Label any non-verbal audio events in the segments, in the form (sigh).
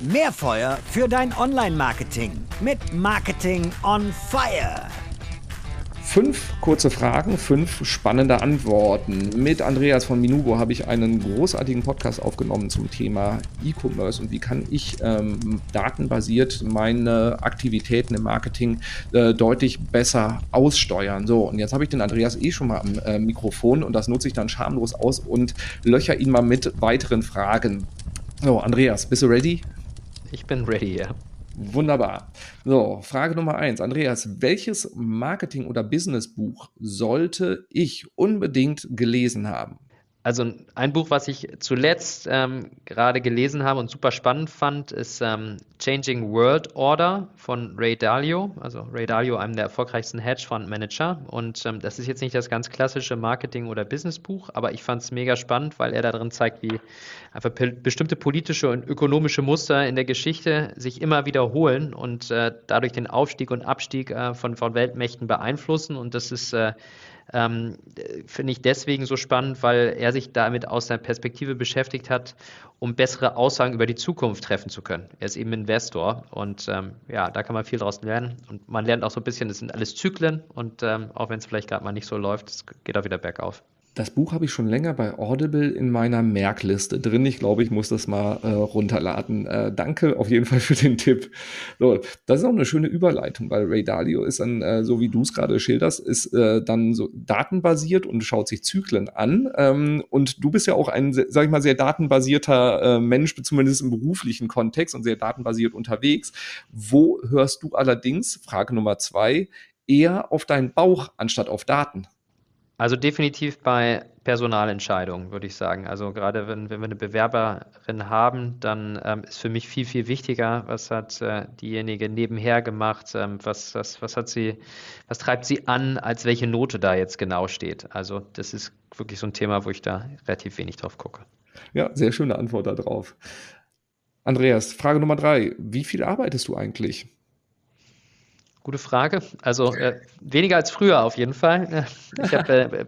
Mehr Feuer für dein Online-Marketing mit Marketing on Fire. Fünf kurze Fragen, fünf spannende Antworten. Mit Andreas von Minugo habe ich einen großartigen Podcast aufgenommen zum Thema E-Commerce und wie kann ich ähm, datenbasiert meine Aktivitäten im Marketing äh, deutlich besser aussteuern. So, und jetzt habe ich den Andreas eh schon mal am äh, Mikrofon und das nutze ich dann schamlos aus und löcher ihn mal mit weiteren Fragen. So, Andreas, bist du ready? Ich bin ready, ja. Wunderbar. So, Frage Nummer eins. Andreas, welches Marketing- oder Businessbuch sollte ich unbedingt gelesen haben? Also ein Buch, was ich zuletzt ähm, gerade gelesen habe und super spannend fand, ist ähm, Changing World Order von Ray Dalio. Also Ray Dalio, einem der erfolgreichsten Hedgefondsmanager. Und ähm, das ist jetzt nicht das ganz klassische Marketing- oder Businessbuch, aber ich fand es mega spannend, weil er darin zeigt, wie einfach bestimmte politische und ökonomische Muster in der Geschichte sich immer wiederholen und äh, dadurch den Aufstieg und Abstieg äh, von, von Weltmächten beeinflussen. Und das ist äh, ähm, finde ich deswegen so spannend, weil er sich damit aus der Perspektive beschäftigt hat, um bessere Aussagen über die Zukunft treffen zu können. Er ist eben Investor und ähm, ja, da kann man viel draus lernen. Und man lernt auch so ein bisschen, das sind alles Zyklen und ähm, auch wenn es vielleicht gerade mal nicht so läuft, es geht auch wieder bergauf. Das Buch habe ich schon länger bei Audible in meiner Merkliste drin. Ich glaube, ich muss das mal äh, runterladen. Äh, danke auf jeden Fall für den Tipp. So, das ist auch eine schöne Überleitung, weil Ray Dalio ist dann, äh, so wie du es gerade schilderst, ist äh, dann so datenbasiert und schaut sich Zyklen an. Ähm, und du bist ja auch ein, sag ich mal, sehr datenbasierter äh, Mensch, zumindest im beruflichen Kontext und sehr datenbasiert unterwegs. Wo hörst du allerdings, Frage Nummer zwei, eher auf deinen Bauch anstatt auf Daten? Also definitiv bei Personalentscheidungen, würde ich sagen. Also gerade wenn, wenn wir eine Bewerberin haben, dann ähm, ist für mich viel, viel wichtiger, was hat äh, diejenige nebenher gemacht, ähm, was, was, was hat sie, was treibt sie an, als welche Note da jetzt genau steht. Also das ist wirklich so ein Thema, wo ich da relativ wenig drauf gucke. Ja, sehr schöne Antwort darauf. Andreas, Frage Nummer drei. Wie viel arbeitest du eigentlich? Gute Frage. Also äh, weniger als früher auf jeden Fall. (laughs) Ich habe äh,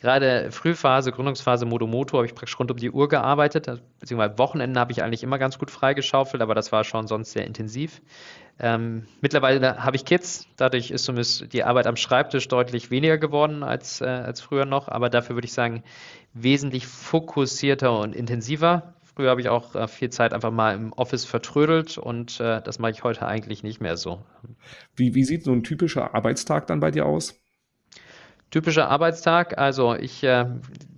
gerade Frühphase, Gründungsphase Modomoto, habe ich praktisch rund um die Uhr gearbeitet. Beziehungsweise Wochenenden habe ich eigentlich immer ganz gut freigeschaufelt, aber das war schon sonst sehr intensiv. Ähm, mittlerweile habe ich Kids, dadurch ist zumindest die Arbeit am Schreibtisch deutlich weniger geworden als, äh, als früher noch, aber dafür würde ich sagen, wesentlich fokussierter und intensiver. Früher habe ich auch äh, viel Zeit einfach mal im Office vertrödelt und äh, das mache ich heute eigentlich nicht mehr so. Wie, wie sieht so ein typischer Arbeitstag dann bei dir aus? Typischer Arbeitstag, also ich äh,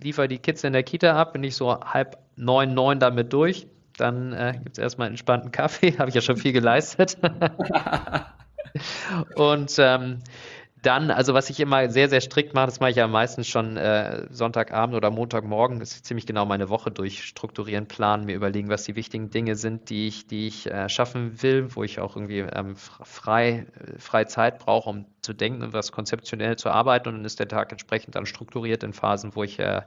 liefere die Kids in der Kita ab, bin ich so halb neun, neun damit durch. Dann äh, gibt es erstmal einen entspannten (laughs) Kaffee, habe ich ja schon viel geleistet. (laughs) und ähm, dann, also was ich immer sehr, sehr strikt mache, das mache ich ja meistens schon äh, Sonntagabend oder Montagmorgen, ist ziemlich genau meine Woche durchstrukturieren, planen, mir überlegen, was die wichtigen Dinge sind, die ich, die ich äh, schaffen will, wo ich auch irgendwie ähm, frei, äh, frei Zeit brauche, um zu denken und was konzeptionell zu arbeiten. Und dann ist der Tag entsprechend dann strukturiert in Phasen, wo ich äh,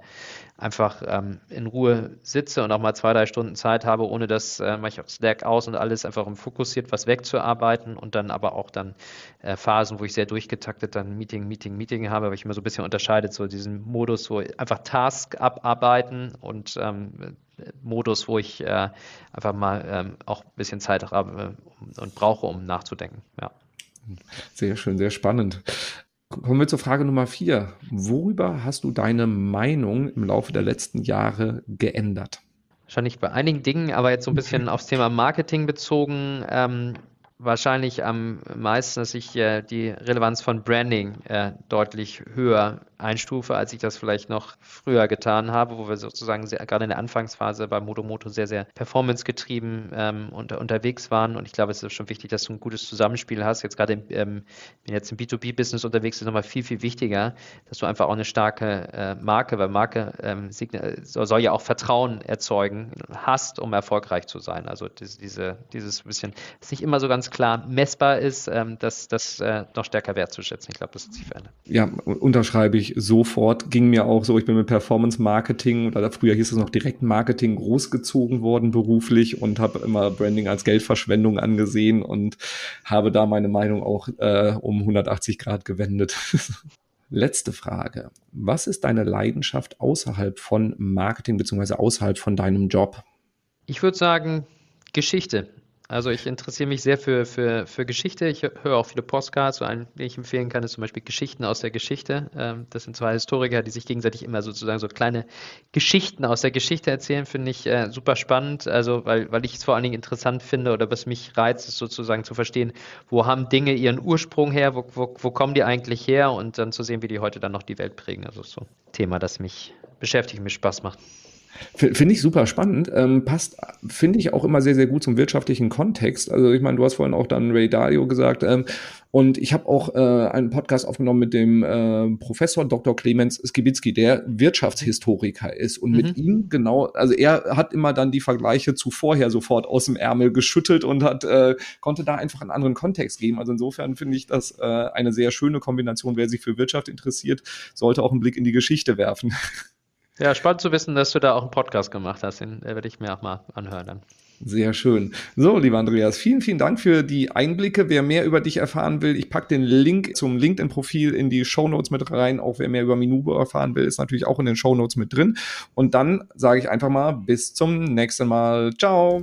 einfach ähm, in Ruhe sitze und auch mal zwei, drei Stunden Zeit habe, ohne das äh, mache ich auf Slack aus und alles einfach um fokussiert was wegzuarbeiten und dann aber auch dann äh, Phasen, wo ich sehr durchgetaktet dann Meeting, Meeting, Meeting habe, weil ich immer so ein bisschen unterscheidet, so diesen Modus, wo einfach Task abarbeiten und ähm, Modus, wo ich äh, einfach mal ähm, auch ein bisschen Zeit habe äh, und brauche, um nachzudenken. Ja. Sehr schön, sehr spannend. Kommen wir zur Frage Nummer vier. Worüber hast du deine Meinung im Laufe der letzten Jahre geändert? Wahrscheinlich bei einigen Dingen, aber jetzt so ein bisschen aufs Thema Marketing bezogen. Ähm, wahrscheinlich am meisten, dass ich äh, die Relevanz von Branding äh, deutlich höher einstufe, als ich das vielleicht noch früher getan habe, wo wir sozusagen sehr, gerade in der Anfangsphase bei Motomoto sehr, sehr performancegetrieben ähm, unter, unterwegs waren. Und ich glaube, es ist schon wichtig, dass du ein gutes Zusammenspiel hast. Jetzt gerade, im, ähm, wenn jetzt im B2B-Business unterwegs ist, nochmal viel, viel wichtiger, dass du einfach auch eine starke äh, Marke, weil Marke ähm, soll, soll, ja auch Vertrauen erzeugen, hast, um erfolgreich zu sein. Also diese, dieses bisschen, das nicht immer so ganz klar messbar ist, ähm, das, das äh, noch stärker wertzuschätzen. Ich glaube, das hat sich verändert. Ja, unterschreibe ich sofort. Ging mir auch so, ich bin mit Performance Marketing oder früher hieß es noch Direktmarketing großgezogen worden beruflich und habe immer Branding als Geldverschwendung angesehen und habe da meine Meinung auch äh, um 180 Grad gewendet. (laughs) Letzte Frage. Was ist deine Leidenschaft außerhalb von Marketing beziehungsweise außerhalb von deinem Job? Ich würde sagen, Geschichte. Also ich interessiere mich sehr für, für, für Geschichte. Ich höre auch viele Postcards. So einen, den ich empfehlen kann, ist zum Beispiel Geschichten aus der Geschichte. Ähm, das sind zwei Historiker, die sich gegenseitig immer sozusagen so kleine Geschichten aus der Geschichte erzählen, finde ich äh, super spannend. Also weil, weil ich es vor allen Dingen interessant finde oder was mich reizt, ist sozusagen zu verstehen, wo haben Dinge ihren Ursprung her, wo, wo, wo kommen die eigentlich her und dann zu sehen, wie die heute dann noch die Welt prägen. Also so ein Thema, das mich beschäftigt, mir Spaß macht. Finde ich super spannend. Ähm, passt, finde ich, auch immer sehr, sehr gut zum wirtschaftlichen Kontext. Also ich meine, du hast vorhin auch dann Ray Dalio gesagt. Ähm, und ich habe auch äh, einen Podcast aufgenommen mit dem äh, Professor Dr. Clemens Skibitzky, der Wirtschaftshistoriker ist. Und mhm. mit ihm genau, also er hat immer dann die Vergleiche zu vorher sofort aus dem Ärmel geschüttelt und hat, äh, konnte da einfach einen anderen Kontext geben. Also insofern finde ich das äh, eine sehr schöne Kombination. Wer sich für Wirtschaft interessiert, sollte auch einen Blick in die Geschichte werfen. (laughs) Ja, spannend zu wissen, dass du da auch einen Podcast gemacht hast. Den werde ich mir auch mal anhören dann. Sehr schön. So, lieber Andreas, vielen, vielen Dank für die Einblicke. Wer mehr über dich erfahren will, ich packe den Link zum LinkedIn-Profil in die Show Notes mit rein. Auch wer mehr über Minubo erfahren will, ist natürlich auch in den Show Notes mit drin. Und dann sage ich einfach mal bis zum nächsten Mal. Ciao.